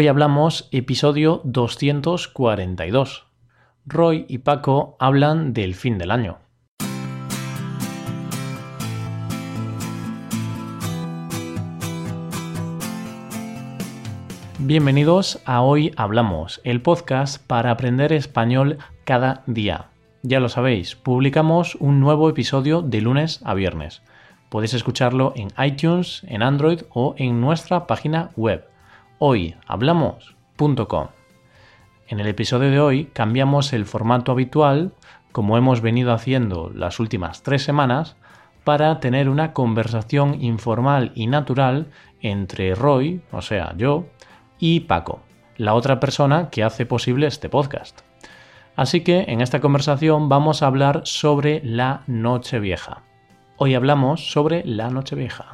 Hoy hablamos episodio 242. Roy y Paco hablan del fin del año. Bienvenidos a Hoy Hablamos, el podcast para aprender español cada día. Ya lo sabéis, publicamos un nuevo episodio de lunes a viernes. Podéis escucharlo en iTunes, en Android o en nuestra página web hoyhablamos.com. En el episodio de hoy cambiamos el formato habitual, como hemos venido haciendo las últimas tres semanas, para tener una conversación informal y natural entre Roy, o sea, yo, y Paco, la otra persona que hace posible este podcast. Así que en esta conversación vamos a hablar sobre la Nochevieja. Hoy hablamos sobre la Nochevieja.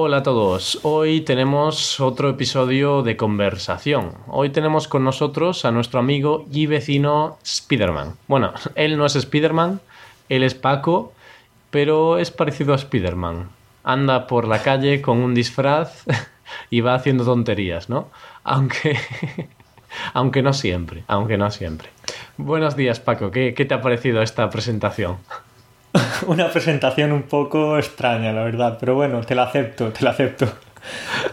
Hola a todos, hoy tenemos otro episodio de conversación. Hoy tenemos con nosotros a nuestro amigo y vecino Spiderman. Bueno, él no es Spiderman, él es Paco, pero es parecido a Spiderman. Anda por la calle con un disfraz y va haciendo tonterías, ¿no? Aunque, aunque no siempre, aunque no siempre. Buenos días Paco, ¿qué, qué te ha parecido esta presentación? una presentación un poco extraña, la verdad, pero bueno, te la acepto, te la acepto.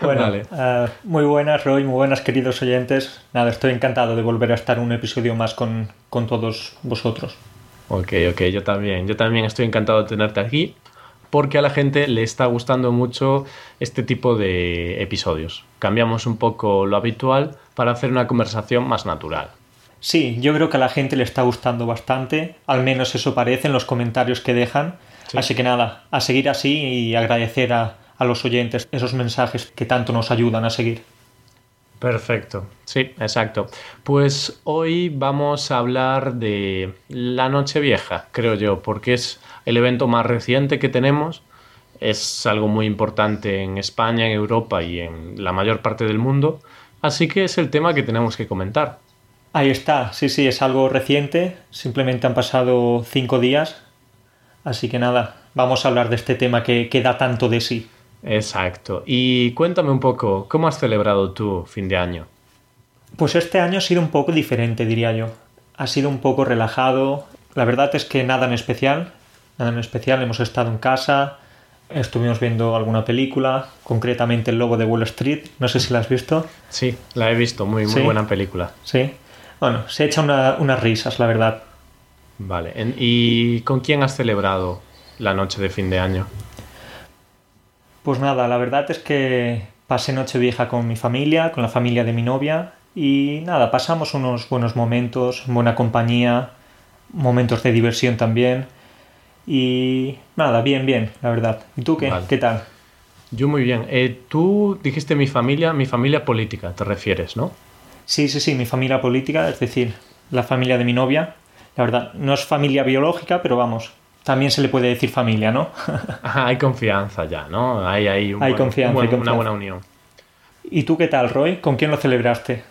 Bueno, eh, muy buenas, Roy, muy buenas, queridos oyentes. Nada, estoy encantado de volver a estar un episodio más con, con todos vosotros. Ok, ok, yo también. Yo también estoy encantado de tenerte aquí porque a la gente le está gustando mucho este tipo de episodios. Cambiamos un poco lo habitual para hacer una conversación más natural. Sí, yo creo que a la gente le está gustando bastante, al menos eso parece en los comentarios que dejan. Así que nada, a seguir así y agradecer a, los oyentes esos mensajes que tanto nos ayudan a seguir. Perfecto, sí, exacto. Pues hoy vamos a hablar de la Nochevieja, creo yo, porque es el evento más reciente que tenemos. Es algo muy importante en España, en Europa y en la mayor parte del mundo. Así que es el tema que tenemos que comentar. Ahí está, sí, sí, es algo reciente, simplemente han pasado cinco días, así que nada, vamos a hablar de este tema que, que da tanto de sí. Exacto, y cuéntame un poco, ¿cómo has celebrado tu fin de año? Pues este año ha sido un poco diferente, diría yo. Ha sido un poco relajado, la verdad es que nada en especial, nada en especial, hemos estado en casa, Estuvimos viendo alguna película, concretamente El Lobo de Wall Street. No sé si la has visto. Sí, la he visto, muy, muy buena película. Sí. Bueno, se echa unas risas, la verdad. Vale, ¿y con quién has celebrado la noche de fin de año? Pues nada, la verdad es que pasé noche vieja con mi familia, con la familia de mi novia y nada, pasamos unos buenos momentos, buena compañía, momentos de diversión también y nada, bien, bien, la verdad. ¿Y tú qué? ¿Qué tal? Yo muy bien. Eh, tú dijiste mi familia, mi familia política, te refieres, ¿no? Sí, sí, sí, mi familia política, es decir, la familia de mi novia. La verdad, no es familia biológica, pero vamos, también se le puede decir familia, ¿no? hay confianza ya, ¿no? Hay, hay, hay confianza, una buena unión. ¿Y tú qué tal, Roy? ¿Con quién lo celebraste?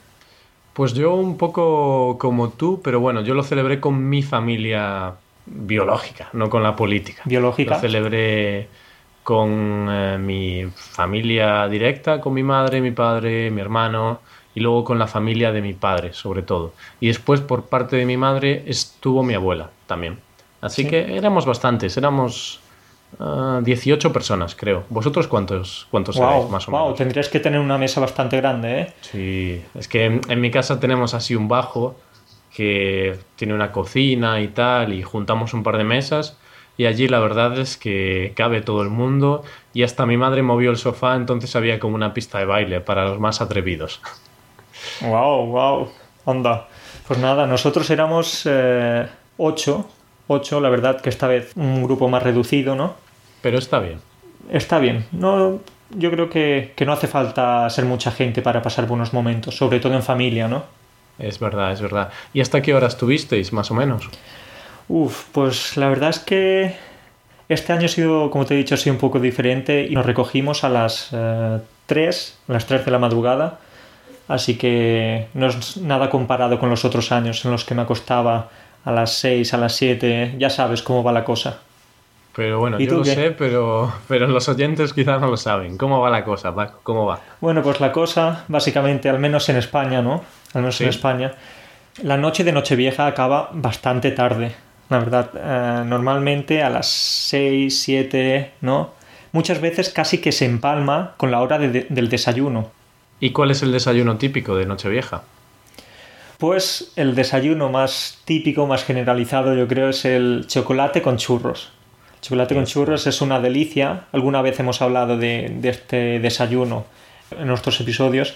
Pues yo un poco como tú, pero bueno, yo lo celebré con mi familia biológica, no con la política. Biológica. Lo celebré con eh, mi familia directa, con mi madre, mi padre, mi hermano y luego con la familia de mi padre, sobre todo. Y después por parte de mi madre estuvo mi abuela también. Así que éramos bastantes, éramos 18 ah, personas, creo. ¿Vosotros cuántos, cuántos más o wow, menos? tendrías que tener una mesa bastante grande, ¿eh? Sí, es que en, en mi casa tenemos así un bajo que tiene una cocina y tal, y juntamos un par de mesas. Y allí la verdad es que cabe todo el mundo y hasta mi madre movió el sofá, entonces había como una pista de baile para los más atrevidos. Wow, wow, anda. Pues nada, nosotros éramos eh, ocho, ocho, la verdad que esta vez un grupo más reducido, ¿no? Pero está bien. Está bien. No, yo creo que, que no hace falta ser mucha gente para pasar buenos momentos, sobre todo en familia, ¿no? Es verdad, es verdad. ¿Y hasta qué hora estuvisteis, más o menos? Uf, pues la verdad es que este año ha sido, como te he dicho, ha sido un poco diferente y nos recogimos a las eh, 3, a las 3 de la madrugada Así que no es nada comparado con los otros años en los que me acostaba a las 6, a las 7, ya sabes cómo va la cosa. Pero bueno, yo lo sé, pero, pero los oyentes quizás no lo saben. ¿Cómo va la cosa, Paco? ¿Cómo va? Bueno, pues la cosa, básicamente, al menos en España, ¿no? Al menos en España, la noche de Nochevieja acaba bastante tarde, la verdad. Eh, normalmente a las 6, 7, ¿no? Muchas veces casi que se empalma con la hora del desayuno. ¿Y cuál es el desayuno típico de Nochevieja? Pues el desayuno más típico, más generalizado, yo creo, es el chocolate con churros. Chocolate con churros es una delicia. Alguna vez hemos hablado de, este desayuno en nuestros episodios.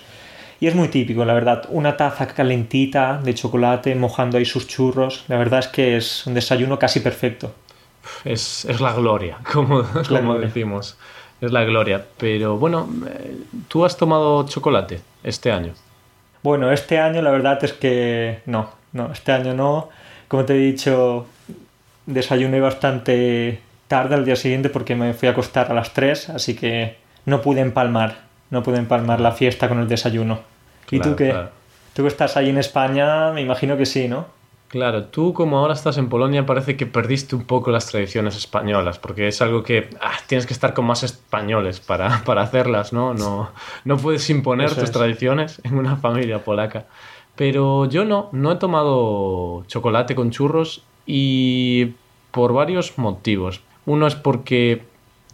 Y es muy típico, la verdad. Una taza calentita de chocolate mojando ahí sus churros. La verdad es que es un desayuno casi perfecto. Es, la gloria, como, decimos. Es la gloria. Pero bueno, eh, ¿tú has tomado chocolate este año? Bueno, este año la verdad es que no. No, este año no. Como te he dicho, desayuné bastante tarde al día siguiente porque me fui a acostar a las 3, así que no pude empalmar, no pude empalmar la fiesta con el desayuno. ¿Y tú qué? Tú que estás ahí en España, me imagino que sí, ¿no? Claro, tú como ahora estás en Polonia parece que perdiste un poco las tradiciones españolas, porque es algo que ah, tienes que estar con más españoles para, para hacerlas, ¿no? No, no puedes imponer tus tradiciones en una familia polaca. Pero yo no, no he tomado chocolate con churros y por varios motivos. Uno es porque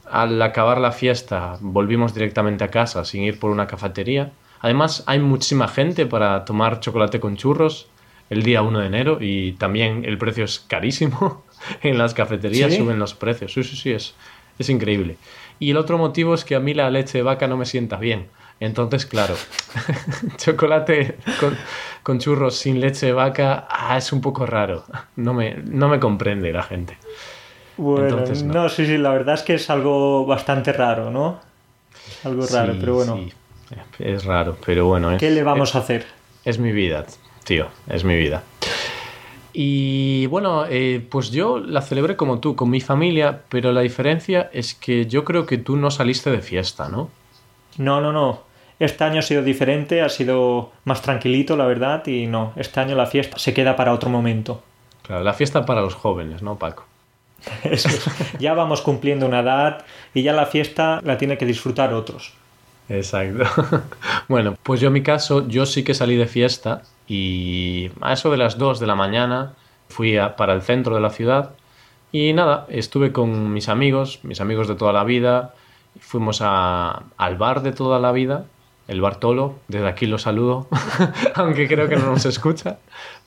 al acabar la fiesta volvimos directamente a casa sin ir por una cafetería. Además, hay muchísima gente para tomar chocolate con churros el día 1 de enero y también el precio es carísimo. en las cafeterías suben los precios. Sí, sí, sí, es, es increíble. Y el otro motivo es que a mí la leche de vaca no me sienta bien. Entonces, claro, chocolate con, churros sin leche de vaca ah, es un poco raro. No me, no me comprende la gente. Bueno, no. sí, sí, la verdad es que es algo bastante raro, ¿no? Algo raro, pero bueno. Sí. Es raro, pero bueno. ¿Qué le vamos a hacer? Es mi vida, tío, es mi vida. Y bueno, eh, pues yo la celebré como tú, con mi familia, pero la diferencia es que yo creo que tú no saliste de fiesta, ¿no? No, no, no. Este año ha sido diferente, ha sido más tranquilito, la verdad, y no, este año la fiesta se queda para otro momento. Claro, la fiesta para los jóvenes, ¿no, Paco? Ya vamos cumpliendo una edad y ya la fiesta la tiene que disfrutar otros. Exacto. Bueno, pues yo en mi caso, yo sí que salí de fiesta y a eso de las 2 de la mañana fui para el centro de la ciudad y nada, estuve con mis amigos, mis amigos de toda la vida, fuimos al bar de toda la vida, el Bartolo, desde aquí lo saludo, aunque creo que no nos escucha,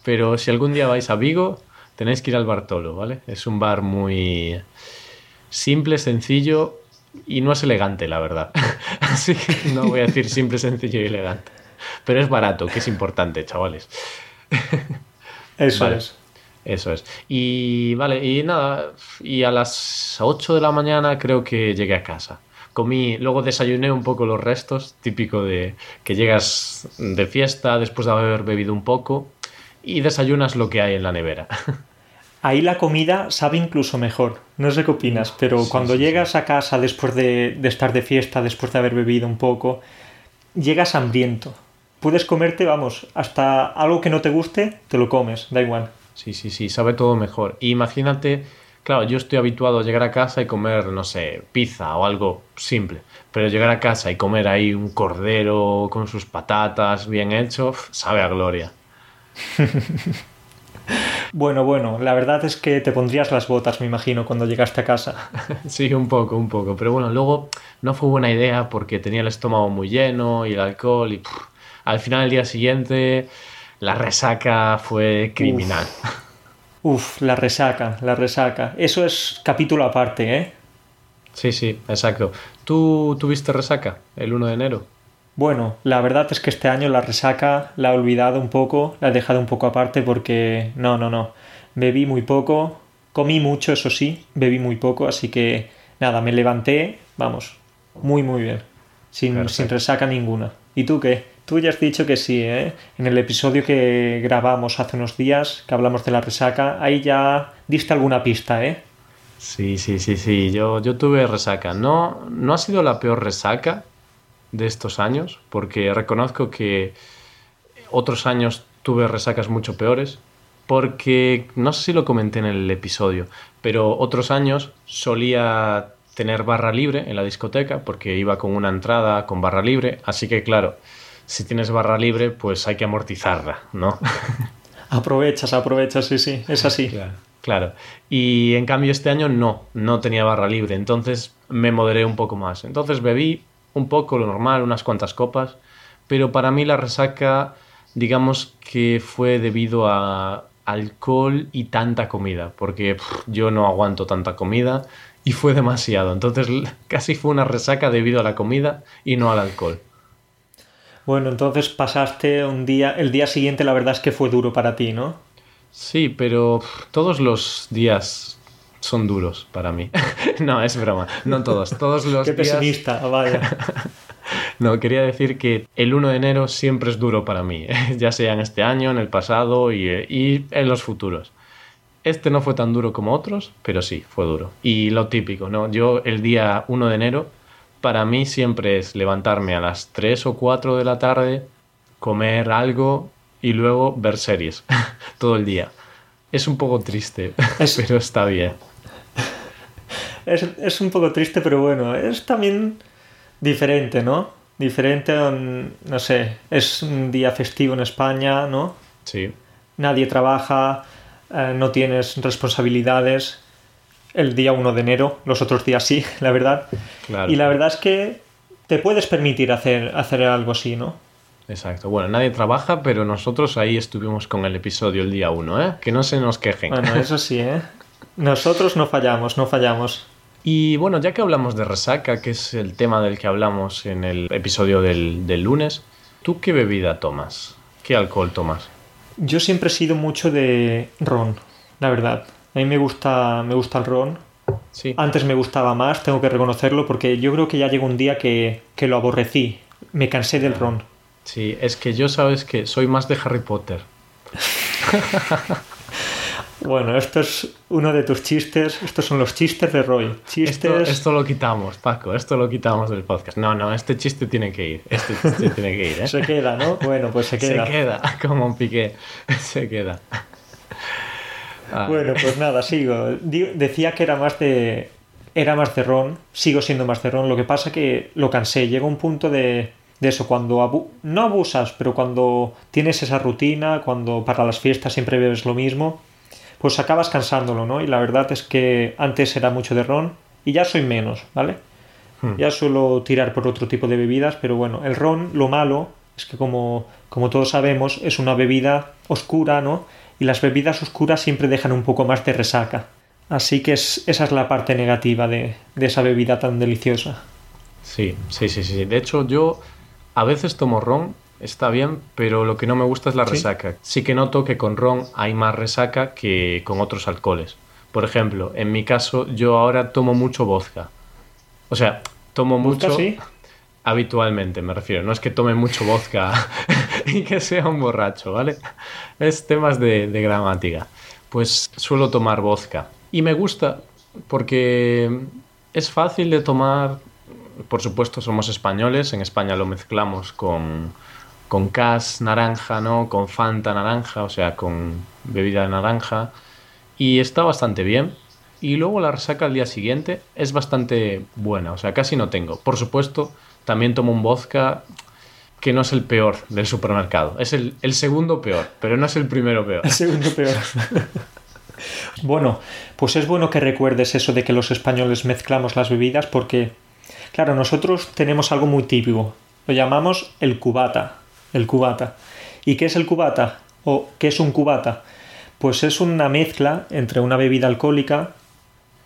pero si algún día vais a Vigo, tenéis que ir al Bartolo, ¿vale? Es un bar muy simple, sencillo y no es elegante, la verdad. Así que no voy a decir simple, sencillo y elegante. Pero es barato, que es importante, chavales. Eso es. Eso es. Y vale, y nada, y a las 8 de la mañana creo que llegué a casa. Comí, luego desayuné un poco los restos, típico de que llegas de fiesta después de haber bebido un poco y desayunas lo que hay en la nevera. Ahí la comida sabe incluso mejor. No sé qué opinas, pero cuando llegas a casa después de, estar de fiesta, después de haber bebido un poco, llegas hambriento. Puedes comerte, vamos, hasta algo que no te guste, te lo comes, da igual. Sí, sí, sí, sabe todo mejor. Imagínate, claro, yo estoy habituado a llegar a casa y comer, no sé, pizza o algo simple. Pero llegar a casa y comer ahí un cordero con sus patatas bien hecho, sabe a gloria. Bueno, bueno, la verdad es que te pondrías las botas, me imagino, cuando llegaste a casa. Sí, un poco, un poco. Pero bueno, luego no fue buena idea porque tenía el estómago muy lleno y el alcohol y al final el día siguiente la resaca fue criminal. Uf. la resaca, la resaca. Eso es capítulo aparte, ¿eh? Sí, sí, exacto. ¿Tú tuviste resaca el 1 de enero? Bueno, la verdad es que este año la resaca la he olvidado un poco, la he dejado un poco aparte porque no, no, no. Bebí muy poco, comí mucho, eso sí, bebí muy poco, así que nada, me levanté, vamos, muy, muy bien, sin, sin resaca ninguna. ¿Y tú qué? Tú ya has dicho que sí, ¿eh? En el episodio que grabamos hace unos días, que hablamos de la resaca, ahí ya diste alguna pista, ¿eh? Sí, sí, sí, sí, yo, yo tuve resaca. No, no ha sido la peor resaca, de estos años, porque reconozco que otros años tuve resacas mucho peores, porque no sé si lo comenté en el episodio, pero otros años solía tener barra libre en la discoteca porque iba con una entrada con barra libre, así que claro, si tienes barra libre, pues hay que amortizarla, ¿no? Aprovechas, aprovechas, sí, sí, es así. Claro, claro. Y en cambio este año no, no tenía barra libre, entonces me moderé un poco más. Entonces bebí un poco lo normal, unas cuantas copas, pero para mí la resaca, digamos que fue debido a alcohol y tanta comida, porque yo no aguanto tanta comida y fue demasiado. Entonces casi fue una resaca debido a la comida y no al alcohol. Bueno, entonces pasaste un día, el día siguiente la verdad es que fue duro para ti, ¿no? Sí, pero todos los días son duros para mí. no, es broma, no todos, todos los Qué días... pesimista, vaya. no, quería decir que el 1 de enero siempre es duro para mí, ya sea en este año, en el pasado y, y en los futuros. Este no fue tan duro como otros, pero sí, fue duro. Y lo típico, ¿no? Yo el día 1 de enero para mí siempre es levantarme a las 3 o 4 de la tarde, comer algo y luego ver series todo el día. Es un poco triste, es, pero está bien. Es, es, un poco triste, pero bueno, es también diferente, ¿no? Diferente, no sé, es un día festivo en España, ¿no? Sí. Nadie trabaja, eh, no tienes responsabilidades el día 1 de enero, los otros días sí, la verdad. Claro. Y la verdad es que te puedes permitir hacer, hacer algo así, ¿no? Exacto. Bueno, nadie trabaja, pero nosotros ahí estuvimos con el episodio el día 1, ¿eh? Que no se nos quejen. Bueno, eso sí, ¿eh? Nosotros no fallamos, no fallamos. Y bueno, ya que hablamos de resaca, que es el tema del que hablamos en el episodio del, del lunes, ¿tú qué bebida tomas? ¿Qué alcohol tomas? Yo siempre he sido mucho de ron, la verdad. A mí me gusta, me gusta el ron. Sí. Antes me gustaba más, tengo que reconocerlo, porque yo creo que ya llegó un día que, que lo aborrecí. Me cansé del ron. Sí, es que yo sabes que soy más de Harry Potter. bueno, esto es uno de tus chistes. Estos son los chistes de Roy. Chistes... Esto, esto, lo quitamos, Paco. Esto lo quitamos del podcast. No, no, este chiste tiene que ir. Este chiste tiene que ir, ¿eh? Se queda, ¿no? Bueno, pues se queda. Se queda, como un piqué. Se queda. Ah. Bueno, pues nada, sigo. Decía que era más de. Era más de ron. Sigo siendo más de ron. Lo que pasa que lo cansé. Llega un punto de. De eso, cuando abu no abusas, pero cuando tienes esa rutina, cuando para las fiestas siempre bebes lo mismo, pues acabas cansándolo, ¿no? Y la verdad es que antes era mucho de ron y ya soy menos, ¿vale? Hmm. Ya suelo tirar por otro tipo de bebidas, pero bueno, el ron, lo malo es que como, como todos sabemos, es una bebida oscura, ¿no? Y las bebidas oscuras siempre dejan un poco más de resaca. Así que es, esa es la parte negativa de, de, esa bebida tan deliciosa. Sí, sí, sí, sí. De hecho, yo a veces tomo ron, está bien, pero lo que no me gusta es la resaca. Sí, sí que noto que con ron hay más resaca que con otros alcoholes. Por ejemplo, en mi caso, yo ahora tomo mucho vodka. O sea, tomo mucho... ¿Sí? habitualmente, me refiero. No es que tome mucho vodka y que sea un borracho, ¿vale? Es temas de, gramática. Pues suelo tomar vodka. Y me gusta porque es fácil de tomar. Por supuesto, somos españoles. En España lo mezclamos con, con cas naranja, ¿no? Con Fanta naranja, o sea, con bebida de naranja. Y está bastante bien. Y luego la resaca al día siguiente es bastante buena, o sea, casi no tengo. Por supuesto, también tomo un vodka que no es el peor del supermercado. Es el, el, segundo peor, pero no es el primero peor. El segundo peor. bueno, pues es bueno que recuerdes eso de que los españoles mezclamos las bebidas porque, claro, nosotros tenemos algo muy típico. Lo llamamos el cubata. El cubata. ¿Y qué es el cubata? ¿O qué es un cubata? Pues es una mezcla entre una bebida alcohólica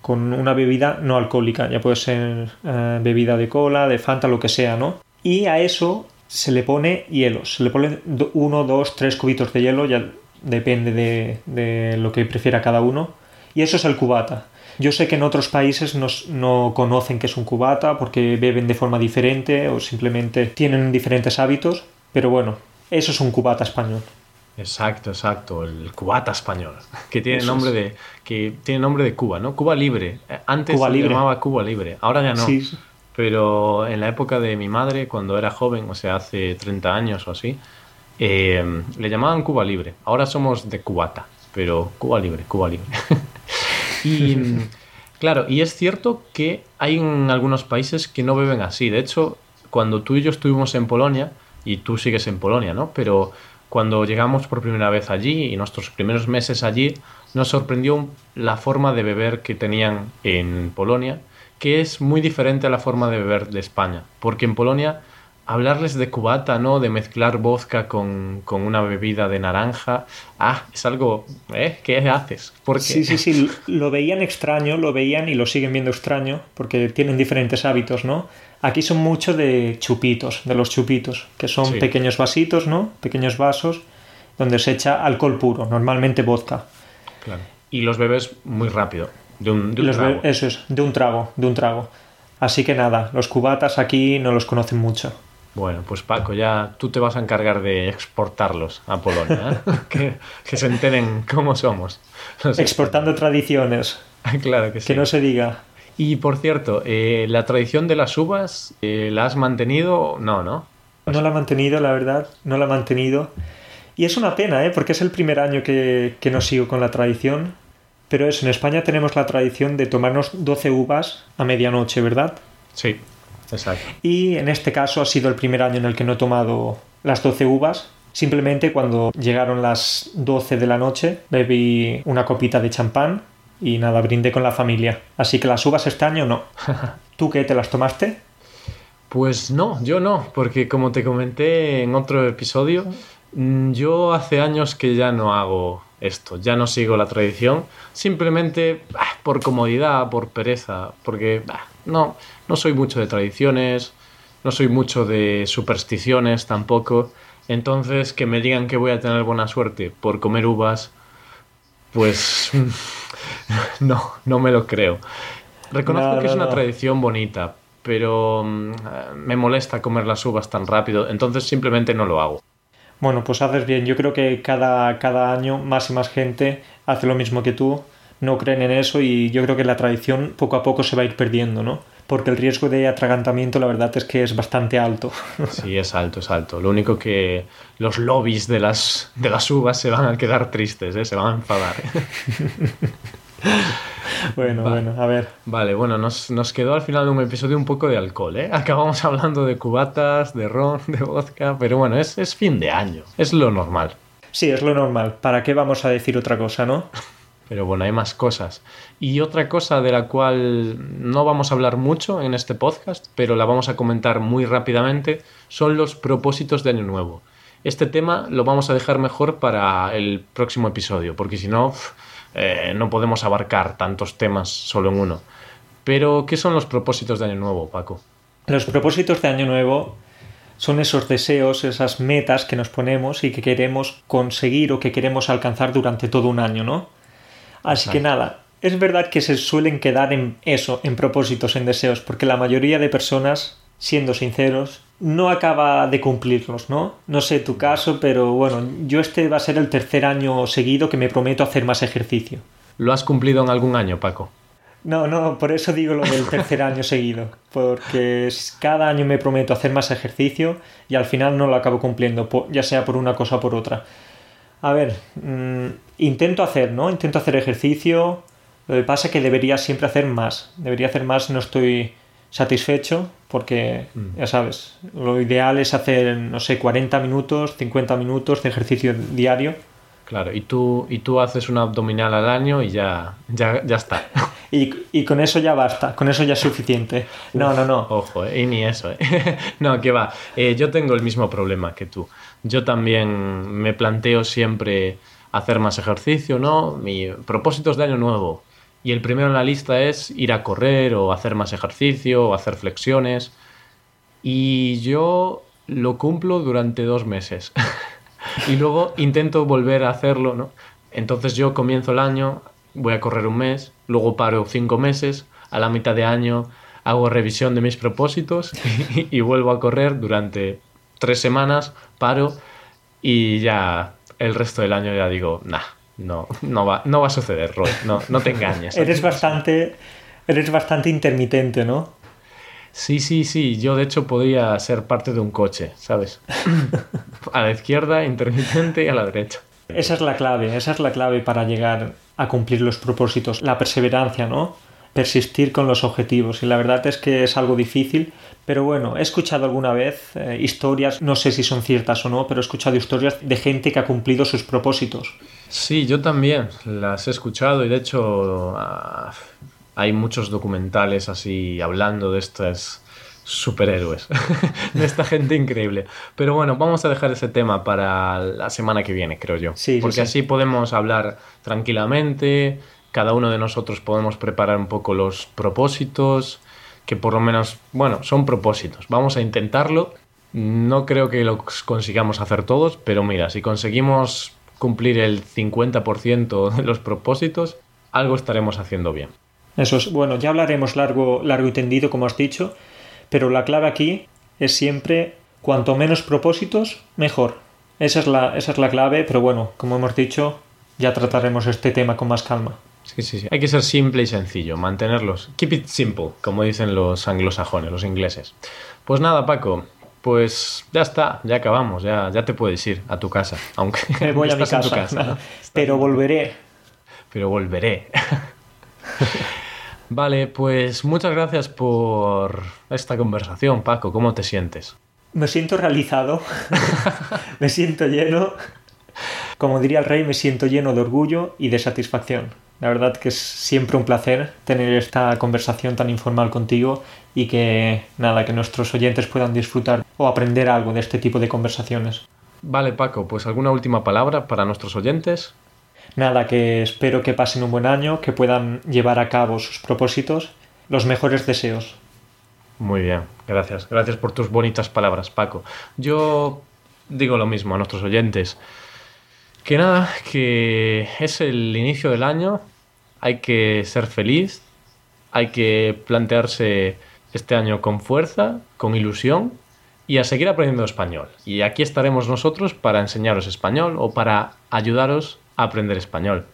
con una bebida no alcohólica, ya puede ser eh, bebida de cola, de Fanta, lo que sea, ¿no? Y a eso se le pone hielo, se le pone uno, dos, tres cubitos de hielo, ya depende de, de, lo que prefiera cada uno, y eso es el cubata. Yo sé que en otros países no, no conocen qué es un cubata porque beben de forma diferente o simplemente tienen diferentes hábitos, pero bueno, eso es un cubata español. Exacto, exacto, el cubata español, que tiene Eso nombre es. de que tiene nombre de Cuba, ¿no? Cuba Libre. Antes Cuba se libre. llamaba Cuba Libre, ahora ya no. Sí. Pero en la época de mi madre, cuando era joven, o sea, hace 30 años o así, eh, le llamaban Cuba Libre. Ahora somos de cubata. pero Cuba libre, Cuba libre. y claro, y es cierto que hay algunos países que no beben así. De hecho, cuando tú y yo estuvimos en Polonia, y tú sigues en Polonia, ¿no? Pero cuando llegamos por primera vez allí y nuestros primeros meses allí, nos sorprendió la forma de beber que tenían en Polonia, que es muy diferente a la forma de beber de España. Porque en Polonia hablarles de cubata, ¿no? De mezclar vodka con, una bebida de naranja. Ah, es algo, ¿eh? ¿Qué haces? Porque... Sí, sí, sí, lo veían extraño, lo veían y lo siguen viendo extraño, porque tienen diferentes hábitos, ¿no? Aquí son mucho de chupitos, de los chupitos, que son pequeños vasitos, ¿no? Pequeños vasos donde se echa alcohol puro, normalmente vodka. Claro. Y los bebes muy rápido, de un, trago. Eso es, de un trago, de un trago. Así que nada, los cubatas aquí no los conocen mucho. Bueno, pues Paco, ya tú te vas a encargar de exportarlos a Polonia, ¿eh? que, que, se enteren cómo somos. Exportando tradiciones. claro que sí. Que no se diga. Y por cierto, eh, ¿la tradición de las uvas eh, la has mantenido? No, ¿no? No la he mantenido, la verdad, no la he mantenido. Y es una pena, ¿eh? porque es el primer año que, que no sigo con la tradición. Pero eso, en España tenemos la tradición de tomarnos 12 uvas a medianoche, ¿verdad? Sí, exacto. Y en este caso ha sido el primer año en el que no he tomado las 12 uvas. Simplemente cuando llegaron las 12 de la noche bebí una copita de champán y nada, brindé con la familia. Así que las uvas este año no. ¿Tú qué? ¿Te las tomaste? Pues no, yo no, porque como te comenté en otro episodio, mm, yo hace años que ya no hago esto, ya no sigo la tradición, simplemente por comodidad, por pereza, porque no, no soy mucho de tradiciones, no soy mucho de supersticiones tampoco, entonces que me digan que voy a tener buena suerte por comer uvas, pues no, no me lo creo. Reconozco que es una tradición bonita, pero mm, me molesta comer las uvas tan rápido, entonces simplemente no lo hago. Bueno, pues haces bien. Yo creo que cada, cada año más y más gente hace lo mismo que tú, no creen en eso y yo creo que la tradición poco a poco se va a ir perdiendo, ¿no? Porque el riesgo de atragantamiento la verdad es que es bastante alto. Sí, es alto, es alto. Lo único que los lobbies de las, de las uvas se van a quedar tristes, ¿eh? se van a enfadar. bueno, bueno, a ver. Vale, bueno, nos, nos, quedó al final de un episodio un poco de alcohol, ¿eh? Acabamos hablando de cubatas, de ron, de vodka, pero bueno, es, es fin de año, es lo normal. Sí, es lo normal. ¿Para qué vamos a decir otra cosa, no? Pero bueno, hay más cosas. Y otra cosa de la cual no vamos a hablar mucho en este podcast, pero la vamos a comentar muy rápidamente, son los propósitos de Año Nuevo. Este tema lo vamos a dejar mejor para el próximo episodio, porque si no, eh, no podemos abarcar tantos temas solo en uno. Pero, ¿qué son los propósitos de Año Nuevo, Paco? Los propósitos de Año Nuevo son esos deseos, esas metas que nos ponemos y que queremos conseguir o que queremos alcanzar durante todo un año, ¿no? Así que nada, es verdad que se suelen quedar en eso, en propósitos, en deseos, porque la mayoría de personas, siendo sinceros, no acaba de cumplirlos, ¿no? No sé tu caso, pero bueno, yo este va a ser el tercer año seguido que me prometo hacer más ejercicio. ¿Lo has cumplido en algún año, Paco? No, no, por eso digo lo del tercer año seguido, porque cada año me prometo hacer más ejercicio y al final no lo acabo cumpliendo, ya sea por una cosa o por otra. A ver, mm, intento hacer, ¿no? Intento hacer ejercicio, lo que pasa es que debería siempre hacer más, debería hacer más, no estoy satisfecho porque, mm. ya sabes, lo ideal es hacer, no sé, 40 minutos, 50 minutos de ejercicio diario. Claro, y tú, y tú haces una abdominal al año y ya, ya, ya está. Y, y, con eso ya basta, con eso ya es suficiente. No, no, no. Ojo, eh, y ni eso. Eh. no, que va. Eh, yo tengo el mismo problema que tú. Yo también me planteo siempre hacer más ejercicio, ¿no? Mi propósitos de año nuevo y el primero en la lista es ir a correr o hacer más ejercicio o hacer flexiones. Y yo lo cumplo durante dos meses. y luego intento volver a hacerlo, ¿no? Entonces yo comienzo el año, voy a correr un mes, luego paro cinco meses, a la mitad de año hago revisión de mis propósitos y, vuelvo a correr durante tres semanas, paro y ya el resto del año ya digo, nah, no, no, va, no va a suceder, Roy. No, no te engañes. eres, bastante, eres bastante intermitente, ¿no? Sí, sí, sí. Yo de hecho podría ser parte de un coche, ¿sabes? a la izquierda, intermitente y a la derecha. Esa es la clave, esa es la clave para llegar a cumplir los propósitos, la perseverancia, ¿no? Persistir con los objetivos. Y la verdad es que es algo difícil, pero bueno, he escuchado alguna vez eh, historias, no sé si son ciertas o no, pero he escuchado historias de gente que ha cumplido sus propósitos. Sí, yo también las he escuchado y de hecho ah, hay muchos documentales así hablando de estas superhéroes, de esta gente increíble. Pero bueno, vamos a dejar ese tema para la semana que viene, creo yo. Sí, Porque sí. así podemos hablar tranquilamente, cada uno de nosotros podemos preparar un poco los propósitos, que por lo menos, bueno, son propósitos. Vamos a intentarlo. No creo que lo consigamos hacer todos, pero mira, si conseguimos cumplir el 50% de los propósitos, algo estaremos haciendo bien. Eso es, bueno, ya hablaremos largo, largo y tendido, como has dicho, pero la clave aquí es siempre cuanto menos propósitos, mejor. Esa es la, esa es la clave, pero bueno, como hemos dicho, ya trataremos este tema con más calma. Sí, sí, sí. Hay que ser simple y sencillo, mantenerlos. Keep it simple, como dicen los anglosajones, los ingleses. Pues nada, Paco, pues ya está, ya acabamos, ya, ya te puedes ir a tu casa, aunque Me voy a mi casa, tu casa, pero volveré. pero volveré. vale, pues muchas gracias por esta conversación, Paco. ¿Cómo te sientes? Me siento realizado, me siento lleno, como diría el rey, me siento lleno de orgullo y de satisfacción. La verdad que es siempre un placer tener esta conversación tan informal contigo y que nada, que nuestros oyentes puedan disfrutar o aprender algo de este tipo de conversaciones. Vale, Paco, pues alguna última palabra para nuestros oyentes. Nada, que espero que pasen un buen año, que puedan llevar a cabo sus propósitos. Los mejores deseos. Muy bien, gracias. Gracias por tus bonitas palabras, Paco. Yo digo lo mismo a nuestros oyentes. Que nada, que es el inicio del año, hay que ser feliz, hay que plantearse este año con fuerza, con ilusión y a seguir aprendiendo español. Y aquí estaremos nosotros para enseñaros español o para ayudaros a aprender español.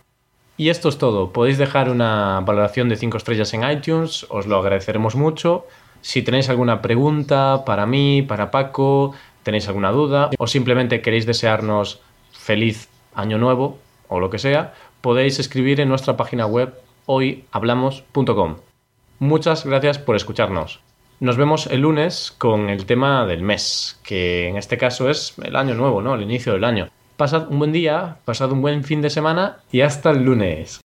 Y esto es todo. Podéis dejar una valoración de 5 estrellas en iTunes, os lo agradeceremos mucho. Si tenéis alguna pregunta para mí, para Paco, tenéis alguna duda o simplemente queréis desearnos feliz año nuevo o lo que sea, podéis escribir en nuestra página web hoyhablamos.com. Muchas gracias por escucharnos. Nos vemos el lunes con el tema del mes, que en este caso es el año nuevo, ¿no? El inicio del año. Pasad un buen día, pasad un buen fin de semana y hasta el lunes.